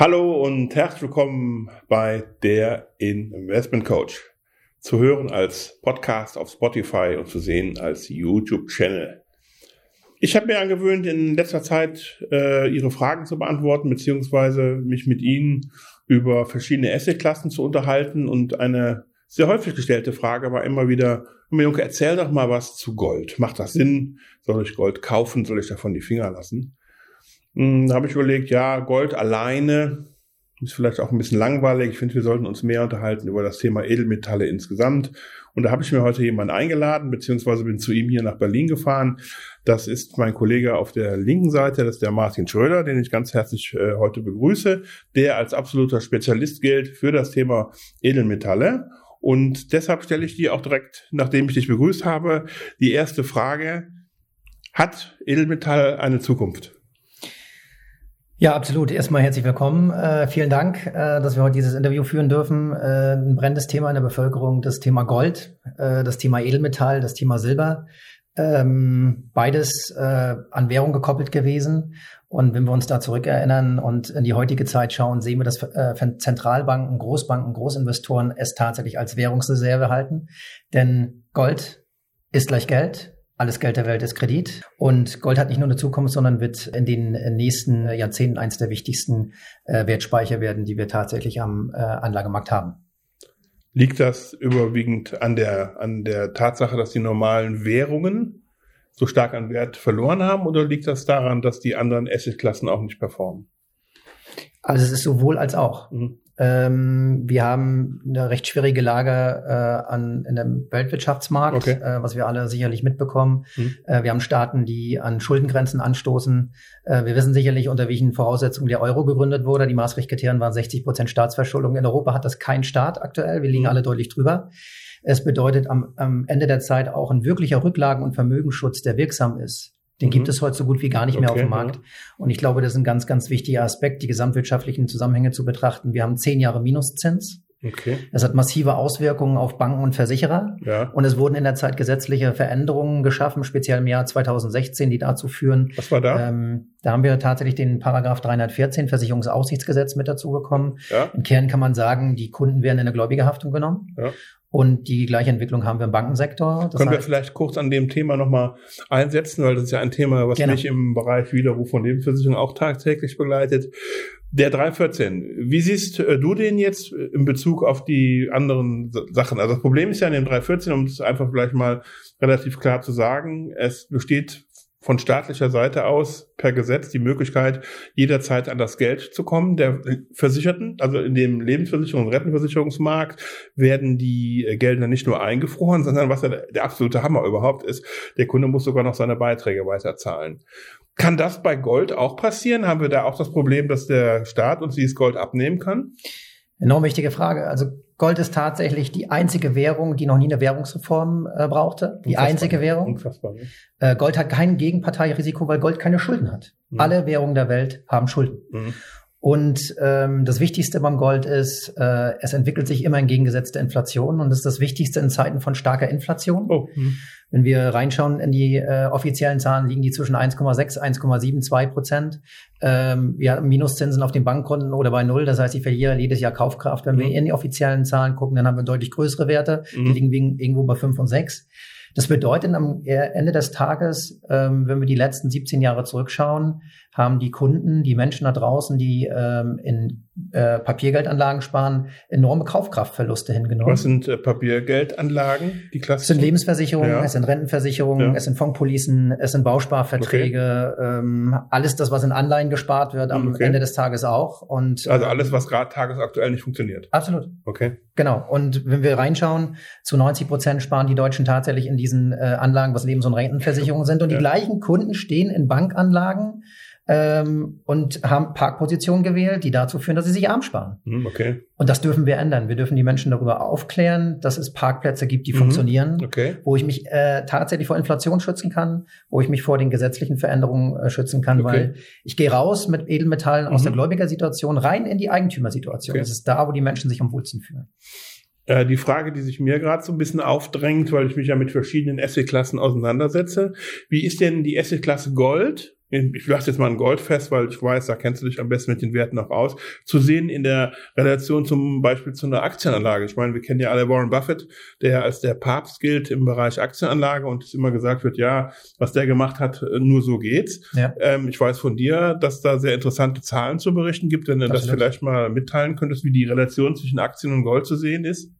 Hallo und herzlich willkommen bei der Investment Coach. Zu hören als Podcast auf Spotify und zu sehen als YouTube-Channel. Ich habe mir angewöhnt, in letzter Zeit äh, Ihre Fragen zu beantworten, beziehungsweise mich mit Ihnen über verschiedene Assetklassen zu unterhalten. Und eine sehr häufig gestellte Frage war immer wieder, Junge, erzähl doch mal was zu Gold. Macht das Sinn? Soll ich Gold kaufen? Soll ich davon die Finger lassen? Hm, da habe ich überlegt, ja, Gold alleine ist vielleicht auch ein bisschen langweilig. Ich finde, wir sollten uns mehr unterhalten über das Thema Edelmetalle insgesamt. Und da habe ich mir heute jemanden eingeladen, beziehungsweise bin zu ihm hier nach Berlin gefahren. Das ist mein Kollege auf der linken Seite, das ist der Martin Schröder, den ich ganz herzlich äh, heute begrüße, der als absoluter Spezialist gilt für das Thema Edelmetalle. Und deshalb stelle ich dir auch direkt, nachdem ich dich begrüßt habe, die erste Frage. Hat Edelmetall eine Zukunft? Ja, absolut. Erstmal herzlich willkommen. Äh, vielen Dank, äh, dass wir heute dieses Interview führen dürfen. Äh, ein brennendes Thema in der Bevölkerung, das Thema Gold, äh, das Thema Edelmetall, das Thema Silber. Ähm, beides äh, an Währung gekoppelt gewesen. Und wenn wir uns da zurückerinnern und in die heutige Zeit schauen, sehen wir, dass äh, Zentralbanken, Großbanken, Großinvestoren es tatsächlich als Währungsreserve halten. Denn Gold ist gleich Geld alles Geld der Welt ist Kredit. Und Gold hat nicht nur eine Zukunft, sondern wird in den nächsten Jahrzehnten eines der wichtigsten äh, Wertspeicher werden, die wir tatsächlich am äh, Anlagemarkt haben. Liegt das überwiegend an der, an der Tatsache, dass die normalen Währungen so stark an Wert verloren haben oder liegt das daran, dass die anderen Assetklassen auch nicht performen? Also es ist sowohl als auch. Mhm. Ähm, wir haben eine recht schwierige Lage äh, an, in dem Weltwirtschaftsmarkt, okay. äh, was wir alle sicherlich mitbekommen. Mhm. Äh, wir haben Staaten, die an Schuldengrenzen anstoßen. Äh, wir wissen sicherlich, unter welchen Voraussetzungen der Euro gegründet wurde. Die Maastricht-Kriterien waren 60 Prozent Staatsverschuldung. In Europa hat das kein Staat aktuell. Wir liegen mhm. alle deutlich drüber. Es bedeutet am, am Ende der Zeit auch ein wirklicher Rücklagen- und Vermögensschutz, der wirksam ist. Den mhm. gibt es heute so gut wie gar nicht mehr okay, auf dem Markt. Ja. Und ich glaube, das ist ein ganz, ganz wichtiger Aspekt, die gesamtwirtschaftlichen Zusammenhänge zu betrachten. Wir haben zehn Jahre Minuszins. Okay. Das hat massive Auswirkungen auf Banken und Versicherer. Ja. Und es wurden in der Zeit gesetzliche Veränderungen geschaffen, speziell im Jahr 2016, die dazu führen. Was war da? Ähm, da haben wir tatsächlich den Paragraph 314 Versicherungsaussichtsgesetz mit dazu bekommen. Ja. Im Kern kann man sagen, die Kunden werden in eine gläubige Haftung genommen. Ja. Und die gleiche Entwicklung haben wir im Bankensektor. Das Können heißt, wir vielleicht kurz an dem Thema nochmal einsetzen, weil das ist ja ein Thema, was genau. mich im Bereich Widerruf von Lebensversicherung auch tagtäglich begleitet. Der 314, wie siehst äh, du den jetzt in Bezug auf die anderen Sachen? Also das Problem ist ja in dem 314, um es einfach vielleicht mal relativ klar zu sagen, es besteht von staatlicher Seite aus per Gesetz die Möglichkeit, jederzeit an das Geld zu kommen der Versicherten. Also in dem Lebensversicherung- und Rentenversicherungsmarkt werden die Gelder nicht nur eingefroren, sondern was ja der absolute Hammer überhaupt ist, der Kunde muss sogar noch seine Beiträge weiterzahlen. Kann das bei Gold auch passieren? Haben wir da auch das Problem, dass der Staat uns dieses Gold abnehmen kann? Enorm wichtige Frage. Also Gold ist tatsächlich die einzige Währung, die noch nie eine Währungsreform äh, brauchte. Die Unfassbar. einzige Währung. Unfassbar. Äh, Gold hat kein Gegenparteirisiko, weil Gold keine Schulden hat. Mhm. Alle Währungen der Welt haben Schulden. Mhm. Und ähm, das Wichtigste beim Gold ist, äh, es entwickelt sich immer entgegengesetzte Inflation und das ist das Wichtigste in Zeiten von starker Inflation. Oh. Mhm. Wenn wir reinschauen in die äh, offiziellen Zahlen, liegen die zwischen 1,6, 1,72 Prozent. Ähm, wir haben Minuszinsen auf den Bankkonten oder bei Null. Das heißt, ich verliere jedes Jahr Kaufkraft. Wenn mhm. wir in die offiziellen Zahlen gucken, dann haben wir deutlich größere Werte. Mhm. Die liegen irgendwo bei 5 und 6. Das bedeutet am Ende des Tages, ähm, wenn wir die letzten 17 Jahre zurückschauen, haben die Kunden, die Menschen da draußen, die ähm, in äh, Papiergeldanlagen sparen, enorme Kaufkraftverluste hingenommen. Was sind äh, Papiergeldanlagen? Die? Es sind Lebensversicherungen, ja. es sind Rentenversicherungen, ja. es sind Fondpolicen, es sind Bausparverträge, okay. ähm, alles das, was in Anleihen gespart wird, am okay. Ende des Tages auch. Und, also alles, was gerade tagesaktuell nicht funktioniert. Absolut. Okay. Genau. Und wenn wir reinschauen, zu 90 Prozent sparen die Deutschen tatsächlich in diesen äh, Anlagen, was Lebens- und Rentenversicherungen sind. Und ja. die gleichen Kunden stehen in Bankanlagen, ähm, und haben Parkpositionen gewählt, die dazu führen, dass sie sich arm sparen. Hm, okay. Und das dürfen wir ändern. Wir dürfen die Menschen darüber aufklären, dass es Parkplätze gibt, die mhm. funktionieren, okay. wo ich mich äh, tatsächlich vor Inflation schützen kann, wo ich mich vor den gesetzlichen Veränderungen äh, schützen kann, okay. weil ich gehe raus mit Edelmetallen mhm. aus der Gläubigersituation rein in die Eigentümersituation. Okay. Das ist da, wo die Menschen sich am wohlsten fühlen. Äh, die Frage, die sich mir gerade so ein bisschen aufdrängt, weil ich mich ja mit verschiedenen Assetklassen auseinandersetze. Wie ist denn die Assetklasse Gold ich lasse jetzt mal ein Gold fest, weil ich weiß, da kennst du dich am besten mit den Werten noch aus, zu sehen in der Relation zum Beispiel zu einer Aktienanlage. Ich meine, wir kennen ja alle Warren Buffett, der als der Papst gilt im Bereich Aktienanlage und es immer gesagt wird, ja, was der gemacht hat, nur so geht's. Ja. Ähm, ich weiß von dir, dass da sehr interessante Zahlen zu berichten gibt, wenn du Absolut. das vielleicht mal mitteilen könntest, wie die Relation zwischen Aktien und Gold zu sehen ist.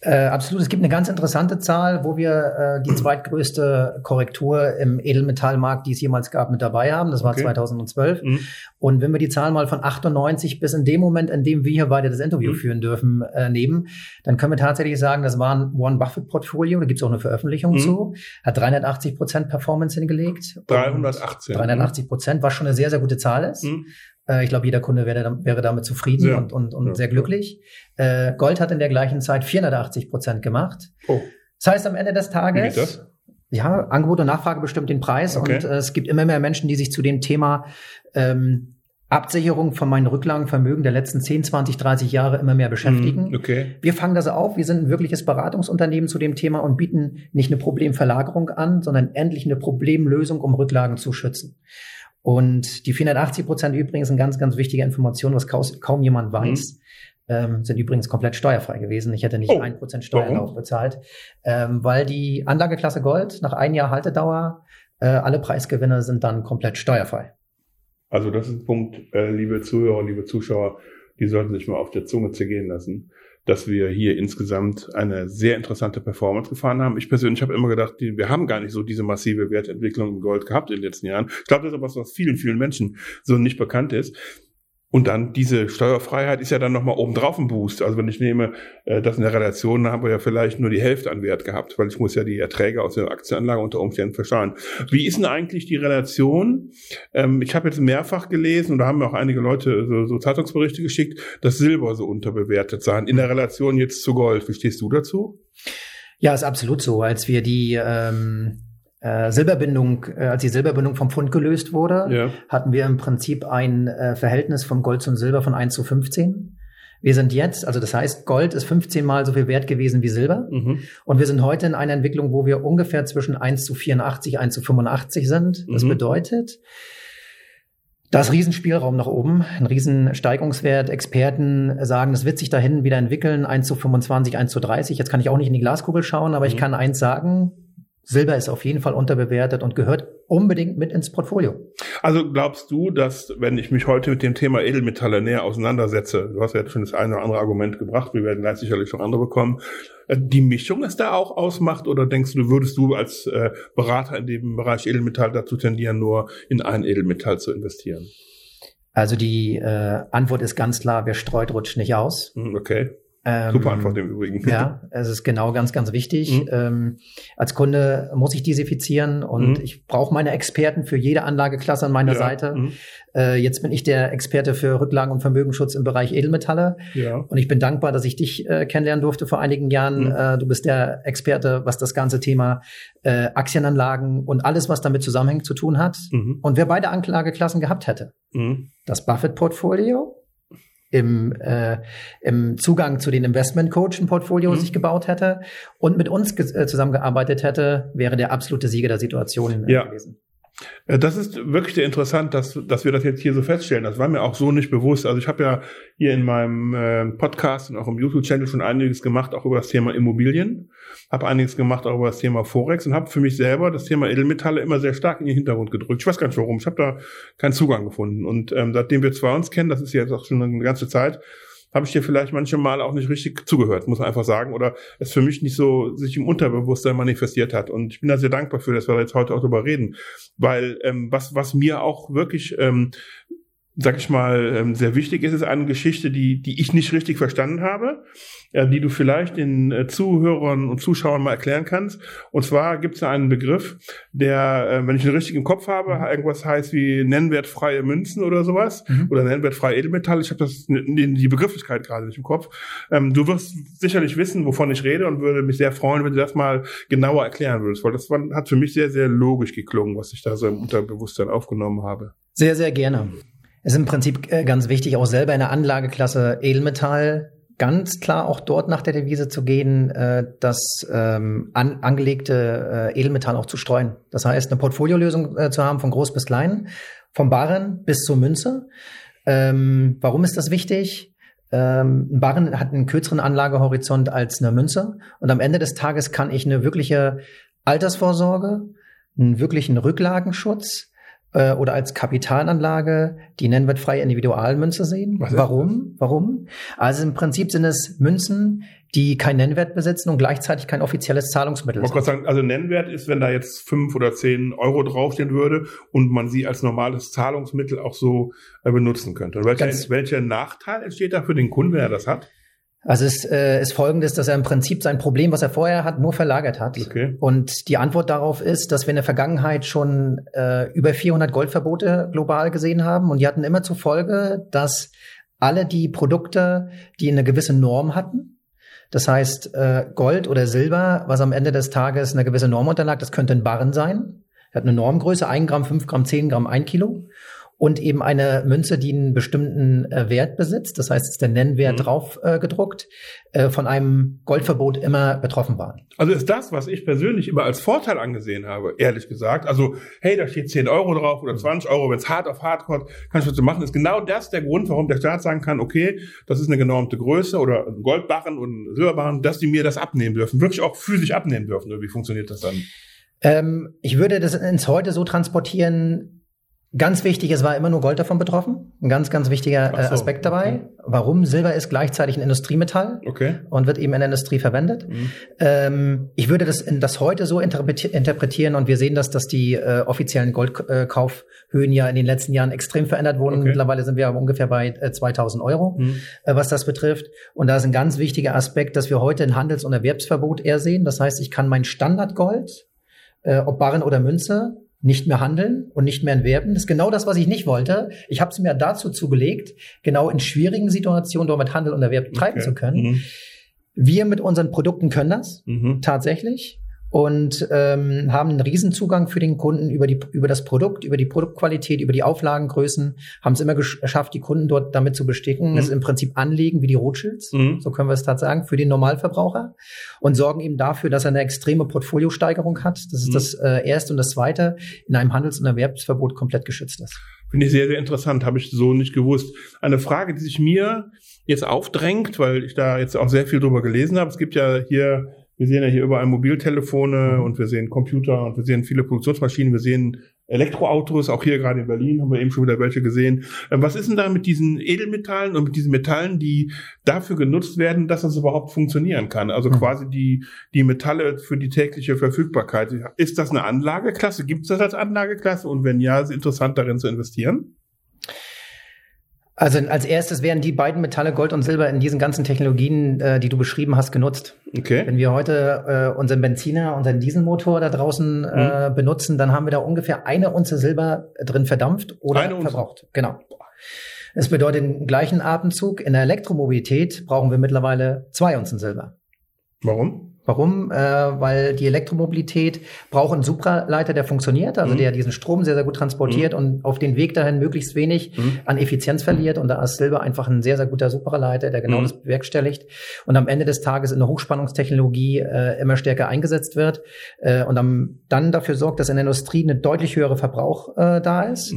Äh, absolut. Es gibt eine ganz interessante Zahl, wo wir äh, die zweitgrößte Korrektur im Edelmetallmarkt, die es jemals gab, mit dabei haben. Das war okay. 2012. Mhm. Und wenn wir die Zahl mal von 98 bis in dem Moment, in dem wir hier beide das Interview mhm. führen dürfen, äh, nehmen, dann können wir tatsächlich sagen, das war ein One Buffett Portfolio. Da gibt es auch eine Veröffentlichung mhm. zu. Hat 380 Prozent Performance hingelegt. 318. 380 Prozent, was schon eine sehr, sehr gute Zahl ist. Äh, ich glaube, jeder Kunde wäre, wäre damit zufrieden ja. und, und, und ja. sehr glücklich. Äh, Gold hat in der gleichen Zeit 480 Prozent gemacht. Oh. Das heißt, am Ende des Tages. Ja, Angebot und Nachfrage bestimmt den Preis okay. und äh, es gibt immer mehr Menschen, die sich zu dem Thema ähm, Absicherung von meinen Rücklagenvermögen der letzten 10, 20, 30 Jahre immer mehr beschäftigen. Mm, okay. Wir fangen das auf. Wir sind ein wirkliches Beratungsunternehmen zu dem Thema und bieten nicht eine Problemverlagerung an, sondern endlich eine Problemlösung, um Rücklagen zu schützen. Und die 480 Prozent übrigens eine ganz, ganz wichtige Information, was kaum, jemand weiß. Mhm. Ähm, sind übrigens komplett steuerfrei gewesen. Ich hätte nicht ein oh, Prozent Steuerlauf bezahlt, ähm, weil die Anlageklasse Gold nach ein Jahr Haltedauer, äh, alle Preisgewinne sind dann komplett steuerfrei. Also das ist ein Punkt, äh, liebe Zuhörer, liebe Zuschauer, die sollten sich mal auf der Zunge zergehen lassen dass wir hier insgesamt eine sehr interessante Performance gefahren haben. Ich persönlich habe immer gedacht, die, wir haben gar nicht so diese massive Wertentwicklung im Gold gehabt in den letzten Jahren. Ich glaube, das ist etwas, was vielen, vielen Menschen so nicht bekannt ist. Und dann diese Steuerfreiheit ist ja dann nochmal obendrauf ein Boost. Also wenn ich nehme, äh, das in der Relation, dann haben wir ja vielleicht nur die Hälfte an Wert gehabt, weil ich muss ja die Erträge aus der Aktienanlage unter Umständen versteuern. Wie ist denn eigentlich die Relation? Ähm, ich habe jetzt mehrfach gelesen und da haben mir auch einige Leute so, so Zeitungsberichte geschickt, dass Silber so unterbewertet sei. In der Relation jetzt zu Gold. Wie stehst du dazu? Ja, ist absolut so. Als wir die ähm äh, Silberbindung, äh, als die Silberbindung vom Pfund gelöst wurde, ja. hatten wir im Prinzip ein äh, Verhältnis von Gold zum Silber von 1 zu 15. Wir sind jetzt, also das heißt, Gold ist 15 mal so viel wert gewesen wie Silber. Mhm. Und wir sind heute in einer Entwicklung, wo wir ungefähr zwischen 1 zu 84, 1 zu 85 sind. Das mhm. bedeutet, da ist Riesenspielraum nach oben, ein Riesensteigungswert. Experten sagen, das wird sich dahin wieder entwickeln, 1 zu 25, 1 zu 30. Jetzt kann ich auch nicht in die Glaskugel schauen, aber mhm. ich kann eins sagen, Silber ist auf jeden Fall unterbewertet und gehört unbedingt mit ins Portfolio. Also glaubst du, dass wenn ich mich heute mit dem Thema Edelmetalle näher auseinandersetze, du hast ja jetzt schon das eine oder andere Argument gebracht, wir werden gleich sicherlich noch andere bekommen, äh, die Mischung es da auch ausmacht oder denkst du, würdest du als äh, Berater in dem Bereich Edelmetall dazu tendieren, nur in ein Edelmetall zu investieren? Also die äh, Antwort ist ganz klar, wer streut, rutscht nicht aus. Hm, okay. Ähm, Super Antwort im Übrigen. Ja, es ist genau ganz, ganz wichtig. Mhm. Ähm, als Kunde muss ich diversifizieren und mhm. ich brauche meine Experten für jede Anlageklasse an meiner ja. Seite. Mhm. Äh, jetzt bin ich der Experte für Rücklagen- und Vermögensschutz im Bereich Edelmetalle. Ja. Und ich bin dankbar, dass ich dich äh, kennenlernen durfte vor einigen Jahren. Mhm. Äh, du bist der Experte, was das ganze Thema äh, Aktienanlagen und alles, was damit zusammenhängt, zu tun hat. Mhm. Und wer beide Anlageklassen gehabt hätte, mhm. das Buffett-Portfolio im, äh, im Zugang zu den Investment-Coaching-Portfolios mhm. sich gebaut hätte und mit uns äh, zusammengearbeitet hätte, wäre der absolute Sieger der Situation ja. gewesen. Äh, das ist wirklich interessant, dass, dass wir das jetzt hier so feststellen. Das war mir auch so nicht bewusst. Also ich habe ja hier in meinem äh, Podcast und auch im YouTube-Channel schon einiges gemacht, auch über das Thema Immobilien. Habe einiges gemacht auch über das Thema Forex und habe für mich selber das Thema Edelmetalle immer sehr stark in den Hintergrund gedrückt. Ich weiß gar nicht warum. Ich habe da keinen Zugang gefunden. Und ähm, seitdem wir zwei uns kennen, das ist jetzt auch schon eine ganze Zeit, habe ich dir vielleicht manche Mal auch nicht richtig zugehört, muss man einfach sagen, oder es für mich nicht so sich im Unterbewusstsein manifestiert hat. Und ich bin da sehr dankbar für, dass wir jetzt heute auch darüber reden, weil ähm, was was mir auch wirklich ähm, sag ich mal, ähm, sehr wichtig ist, ist eine Geschichte, die, die ich nicht richtig verstanden habe, äh, die du vielleicht den äh, Zuhörern und Zuschauern mal erklären kannst. Und zwar gibt es da einen Begriff, der, äh, wenn ich ihn richtig im Kopf habe, mhm. irgendwas heißt wie nennwertfreie Münzen oder sowas mhm. oder nennwertfreie Edelmetalle. Ich habe das die Begrifflichkeit gerade nicht im Kopf. Ähm, du wirst sicherlich wissen, wovon ich rede und würde mich sehr freuen, wenn du das mal genauer erklären würdest, weil das hat für mich sehr, sehr logisch geklungen, was ich da so im Unterbewusstsein aufgenommen habe. Sehr, sehr gerne ist im Prinzip äh, ganz wichtig, auch selber in der Anlageklasse Edelmetall ganz klar auch dort nach der Devise zu gehen, äh, das ähm, an, angelegte äh, Edelmetall auch zu streuen. Das heißt, eine Portfoliolösung äh, zu haben von groß bis klein, vom Barren bis zur Münze. Ähm, warum ist das wichtig? Ähm, ein Barren hat einen kürzeren Anlagehorizont als eine Münze und am Ende des Tages kann ich eine wirkliche Altersvorsorge, einen wirklichen Rücklagenschutz, äh, oder als Kapitalanlage die nennwertfreie Individualmünze sehen. Was Warum? Warum? Also im Prinzip sind es Münzen, die keinen Nennwert besitzen und gleichzeitig kein offizielles Zahlungsmittel ich sind. Sagen, also Nennwert ist, wenn da jetzt fünf oder zehn Euro draufstehen würde und man sie als normales Zahlungsmittel auch so äh, benutzen könnte. Welcher, welcher Nachteil entsteht da für den Kunden, wenn er das hat? Also es äh, ist folgendes, dass er im Prinzip sein Problem, was er vorher hat, nur verlagert hat. Okay. Und die Antwort darauf ist, dass wir in der Vergangenheit schon äh, über 400 Goldverbote global gesehen haben und die hatten immer zur Folge, dass alle die Produkte, die eine gewisse Norm hatten, das heißt äh, Gold oder Silber, was am Ende des Tages eine gewisse Norm unterlag, das könnte ein Barren sein, hat eine Normgröße, 1 Gramm, 5 Gramm, 10 Gramm, 1 Kilo und eben eine Münze, die einen bestimmten äh, Wert besitzt, das heißt, ist der Nennwert mhm. drauf äh, gedruckt, äh, von einem Goldverbot immer betroffen waren. Also ist das, was ich persönlich immer als Vorteil angesehen habe, ehrlich gesagt. Also, hey, da steht 10 Euro drauf oder 20 Euro, wenn es hart auf hart kommt, kannst du was machen. Ist genau das der Grund, warum der Staat sagen kann, okay, das ist eine genormte Größe oder ein Goldbarren und ein Silberbarren, dass die mir das abnehmen dürfen, wirklich auch physisch abnehmen dürfen. Oder wie funktioniert das dann? Ähm, ich würde das ins Heute so transportieren, Ganz wichtig, es war immer nur Gold davon betroffen. Ein ganz, ganz wichtiger äh, so, Aspekt dabei. Okay. Warum? Silber ist gleichzeitig ein Industriemetall okay. und wird eben in der Industrie verwendet. Mhm. Ähm, ich würde das, das heute so interpretieren und wir sehen das, dass die äh, offiziellen Goldkaufhöhen ja in den letzten Jahren extrem verändert wurden. Okay. Mittlerweile sind wir aber ungefähr bei äh, 2000 Euro, mhm. äh, was das betrifft. Und da ist ein ganz wichtiger Aspekt, dass wir heute ein Handels- und Erwerbsverbot eher sehen. Das heißt, ich kann mein Standardgold, äh, ob Barren oder Münze, nicht mehr handeln und nicht mehr entwerben. Das ist genau das, was ich nicht wollte. Ich habe es mir dazu zugelegt, genau in schwierigen Situationen dort mit Handel und Erwerb treiben okay. zu können. Mhm. Wir mit unseren Produkten können das mhm. tatsächlich und ähm, haben einen Riesenzugang für den Kunden über, die, über das Produkt, über die Produktqualität, über die Auflagengrößen, haben es immer geschafft, die Kunden dort damit zu besticken. Mhm. Das ist im Prinzip Anlegen wie die Rothschilds, mhm. so können wir es tatsächlich sagen, für den Normalverbraucher und sorgen eben dafür, dass er eine extreme Portfoliosteigerung hat. Das ist mhm. das äh, Erste und das Zweite, in einem Handels- und Erwerbsverbot komplett geschützt ist. Finde ich sehr, sehr interessant, habe ich so nicht gewusst. Eine Frage, die sich mir jetzt aufdrängt, weil ich da jetzt auch sehr viel drüber gelesen habe. Es gibt ja hier wir sehen ja hier überall Mobiltelefone mhm. und wir sehen Computer und wir sehen viele Produktionsmaschinen, wir sehen Elektroautos, auch hier gerade in Berlin haben wir eben schon wieder welche gesehen. Ähm, was ist denn da mit diesen Edelmetallen und mit diesen Metallen, die dafür genutzt werden, dass das überhaupt funktionieren kann? Also mhm. quasi die, die Metalle für die tägliche Verfügbarkeit. Ist das eine Anlageklasse? Gibt es das als Anlageklasse? Und wenn ja, ist es interessant darin zu investieren? Also als erstes werden die beiden Metalle Gold und Silber in diesen ganzen Technologien, äh, die du beschrieben hast, genutzt. Okay. Wenn wir heute äh, unseren Benziner, unseren Dieselmotor da draußen äh, mhm. benutzen, dann haben wir da ungefähr eine Unze Silber drin verdampft oder eine verbraucht. Unze. Genau. Es bedeutet im gleichen Atemzug, in der Elektromobilität brauchen wir mittlerweile zwei Unzen Silber. Warum? Warum? Äh, weil die Elektromobilität braucht einen Supraleiter, der funktioniert, also mhm. der diesen Strom sehr, sehr gut transportiert mhm. und auf den Weg dahin möglichst wenig mhm. an Effizienz verliert. Und da ist Silber einfach ein sehr, sehr guter Supraleiter, der genau mhm. das bewerkstelligt und am Ende des Tages in der Hochspannungstechnologie äh, immer stärker eingesetzt wird äh, und am, dann dafür sorgt, dass in der Industrie eine deutlich höhere Verbrauch äh, da ist.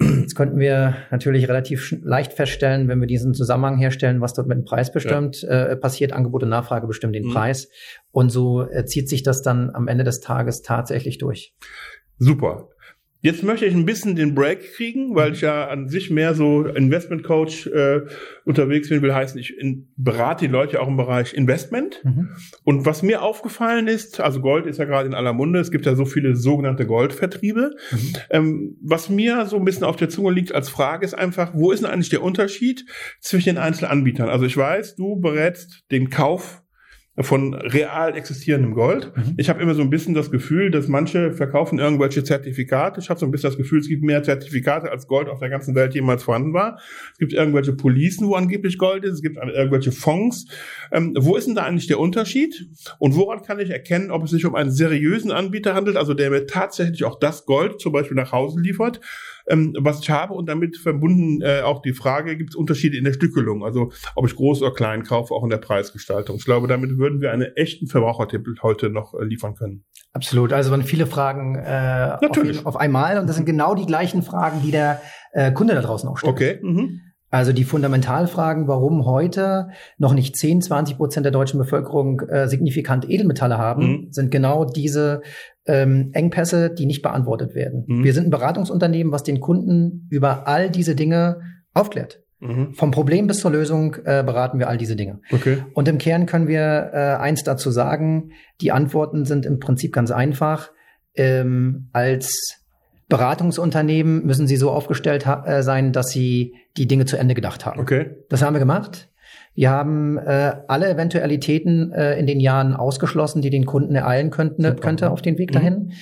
Jetzt könnten wir natürlich relativ leicht feststellen, wenn wir diesen Zusammenhang herstellen, was dort mit dem Preis bestimmt ja. äh, passiert. Angebot und Nachfrage bestimmen den mhm. Preis. Und so äh, zieht sich das dann am Ende des Tages tatsächlich durch. Super. Jetzt möchte ich ein bisschen den Break kriegen, weil ich ja an sich mehr so Investment Coach äh, unterwegs bin, will heißen, ich in, berate die Leute auch im Bereich Investment. Mhm. Und was mir aufgefallen ist, also Gold ist ja gerade in aller Munde, es gibt ja so viele sogenannte Goldvertriebe. Mhm. Ähm, was mir so ein bisschen auf der Zunge liegt als Frage ist einfach, wo ist denn eigentlich der Unterschied zwischen den einzelnen Anbietern? Also ich weiß, du berätst den Kauf von real existierendem Gold. Mhm. Ich habe immer so ein bisschen das Gefühl, dass manche verkaufen irgendwelche Zertifikate. Ich habe so ein bisschen das Gefühl, es gibt mehr Zertifikate als Gold auf der ganzen Welt jemals vorhanden war. Es gibt irgendwelche Policen, wo angeblich Gold ist. Es gibt irgendwelche Fonds. Ähm, wo ist denn da eigentlich der Unterschied? Und woran kann ich erkennen, ob es sich um einen seriösen Anbieter handelt, also der mir tatsächlich auch das Gold zum Beispiel nach Hause liefert? Ähm, was ich habe und damit verbunden äh, auch die Frage, gibt es Unterschiede in der Stückelung? Also ob ich groß oder klein kaufe, auch in der Preisgestaltung. Ich glaube, damit würden wir einen echten Verbrauchertipp heute noch äh, liefern können. Absolut. Also waren viele Fragen äh, auf, auf, einmal und das sind genau die gleichen Fragen, die der äh, Kunde da draußen auch stellt. Okay. Mhm. Also die Fundamentalfragen, warum heute noch nicht 10, 20 Prozent der deutschen Bevölkerung äh, signifikant Edelmetalle haben, mhm. sind genau diese ähm, Engpässe, die nicht beantwortet werden. Mhm. Wir sind ein Beratungsunternehmen, was den Kunden über all diese Dinge aufklärt. Mhm. Vom Problem bis zur Lösung äh, beraten wir all diese Dinge. Okay. Und im Kern können wir äh, eins dazu sagen, die Antworten sind im Prinzip ganz einfach. Ähm, als Beratungsunternehmen müssen sie so aufgestellt äh, sein, dass sie die Dinge zu Ende gedacht haben. Okay. Das haben wir gemacht. Wir haben äh, alle Eventualitäten äh, in den Jahren ausgeschlossen, die den Kunden ereilen könnten, könnte auf den Weg mhm. dahin. Mhm.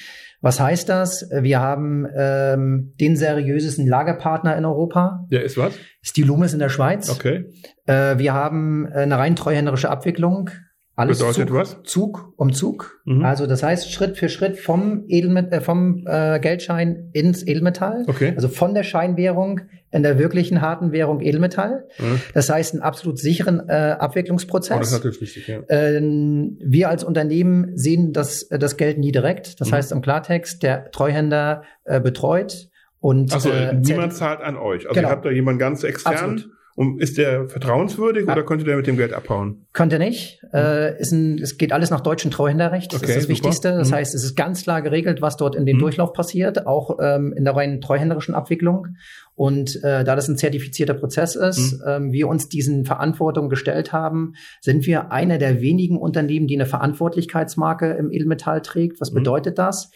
Was heißt das? Wir haben ähm, den seriösesten Lagerpartner in Europa. Der ist was? Ist die Lumis in der Schweiz. Okay. Äh, wir haben äh, eine rein treuhänderische Abwicklung. Alles Bedeutet Zug, was? Zug um Zug. Mhm. Also das heißt Schritt für Schritt vom Edelmet äh, vom äh, Geldschein ins Edelmetall. Okay. Also von der Scheinwährung in der wirklichen harten Währung Edelmetall. Mhm. Das heißt einen absolut sicheren äh, Abwicklungsprozess. Oh, das ist natürlich wichtig, ja. Ähm, wir als Unternehmen sehen das, äh, das Geld nie direkt. Das mhm. heißt im Klartext, der Treuhänder äh, betreut und also äh, niemand zahlt an euch. Also genau. ihr habt da jemanden ganz extern. Absolut. Und ist der vertrauenswürdig ja. oder könnte der mit dem Geld abhauen? Könnte nicht. Mhm. Äh, ist ein, es geht alles nach deutschem Treuhänderrecht. Das okay, ist das super. Wichtigste. Das mhm. heißt, es ist ganz klar geregelt, was dort in dem mhm. Durchlauf passiert, auch ähm, in der reinen treuhänderischen Abwicklung. Und äh, da das ein zertifizierter Prozess ist, mhm. ähm, wir uns diesen Verantwortungen gestellt haben, sind wir einer der wenigen Unternehmen, die eine Verantwortlichkeitsmarke im Edelmetall trägt. Was mhm. bedeutet das?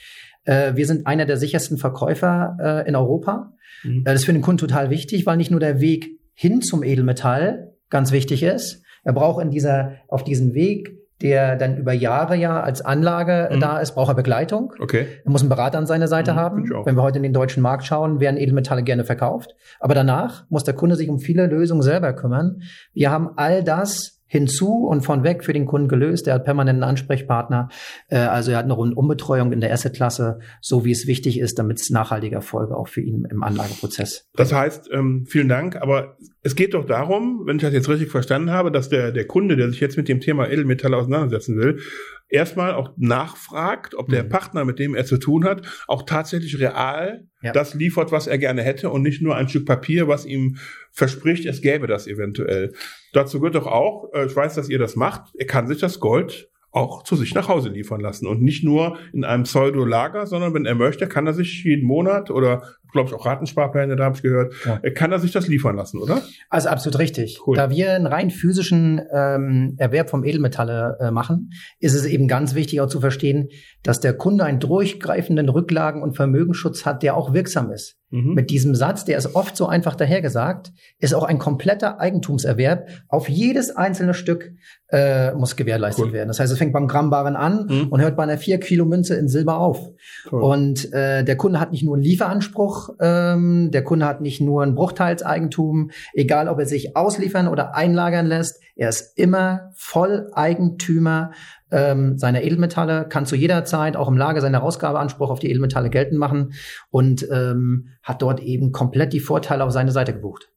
Äh, wir sind einer der sichersten Verkäufer äh, in Europa. Mhm. Äh, das ist für den Kunden total wichtig, weil nicht nur der Weg hin zum Edelmetall ganz wichtig ist. Er braucht in dieser, auf diesen Weg, der dann über Jahre ja als Anlage mhm. da ist, braucht er Begleitung. Okay. Er muss einen Berater an seiner Seite mhm, haben. Wenn wir heute in den deutschen Markt schauen, werden Edelmetalle gerne verkauft. Aber danach muss der Kunde sich um viele Lösungen selber kümmern. Wir haben all das hinzu und von weg für den Kunden gelöst. Er hat permanenten Ansprechpartner. Äh, also er hat eine Rundumbetreuung in der Assetklasse, so wie es wichtig ist, damit es nachhaltige Erfolge auch für ihn im Anlageprozess. Das heißt, ähm, vielen Dank. Aber es geht doch darum, wenn ich das jetzt richtig verstanden habe, dass der, der Kunde, der sich jetzt mit dem Thema Edelmetalle auseinandersetzen will, erstmal auch nachfragt, ob der mhm. Partner, mit dem er zu tun hat, auch tatsächlich real ja. das liefert, was er gerne hätte und nicht nur ein Stück Papier, was ihm verspricht, es gäbe das eventuell. Dazu gehört doch auch, äh, ich weiß, dass ihr das macht, er kann sich das Gold auch zu sich nach Hause liefern lassen und nicht nur in einem Pseudo-Lager, sondern wenn er möchte, kann er sich jeden Monat oder glaube ich, auch Ratensparpläne, da habe ich gehört. Ja. Äh, kann er sich das liefern lassen, oder? Also absolut richtig. Cool. Da wir einen rein physischen ähm, Erwerb vom Edelmetalle äh, machen, ist es eben ganz wichtig auch zu verstehen, dass der Kunde einen durchgreifenden Rücklagen- und Vermögensschutz hat, der auch wirksam ist. Mhm. Mit diesem Satz, der ist oft so einfach dahergesagt, ist auch ein kompletter Eigentumserwerb. Auf jedes einzelne Stück äh, muss gewährleistet cool. werden. Das heißt, es fängt beim Grammbaren an mhm. und hört bei einer 4 Kilo Münze in Silber auf. Cool. Und äh, der Kunde hat nicht nur einen Lieferanspruch, ähm, der Kunde hat nicht nur ein Bruchteilseigentum, egal ob er sich ausliefern oder einlagern lässt, er ist immer Volleigentümer ähm, seiner Edelmetalle, kann zu jeder Zeit auch im Lager seinen Herausgabeanspruch auf die Edelmetalle geltend machen und ähm, hat dort eben komplett die Vorteile auf seine Seite gebucht.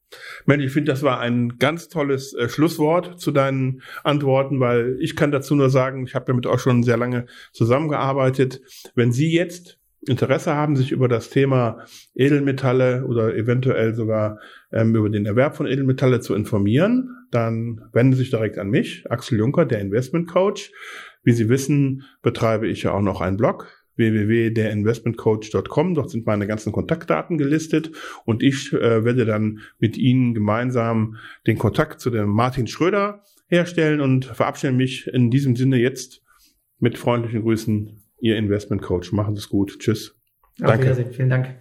Mensch, ich finde, das war ein ganz tolles äh, Schlusswort zu deinen Antworten, weil ich kann dazu nur sagen, ich habe damit auch schon sehr lange zusammengearbeitet. Wenn Sie jetzt Interesse haben, sich über das Thema Edelmetalle oder eventuell sogar ähm, über den Erwerb von Edelmetalle zu informieren, dann wenden Sie sich direkt an mich, Axel Juncker, der Investment Coach. Wie Sie wissen, betreibe ich ja auch noch einen Blog www.derinvestmentcoach.com. Dort sind meine ganzen Kontaktdaten gelistet und ich äh, werde dann mit Ihnen gemeinsam den Kontakt zu dem Martin Schröder herstellen und verabschiede mich in diesem Sinne jetzt mit freundlichen Grüßen, Ihr Investment Coach. Machen Sie es gut. Tschüss. Auf Danke. Vielen Dank.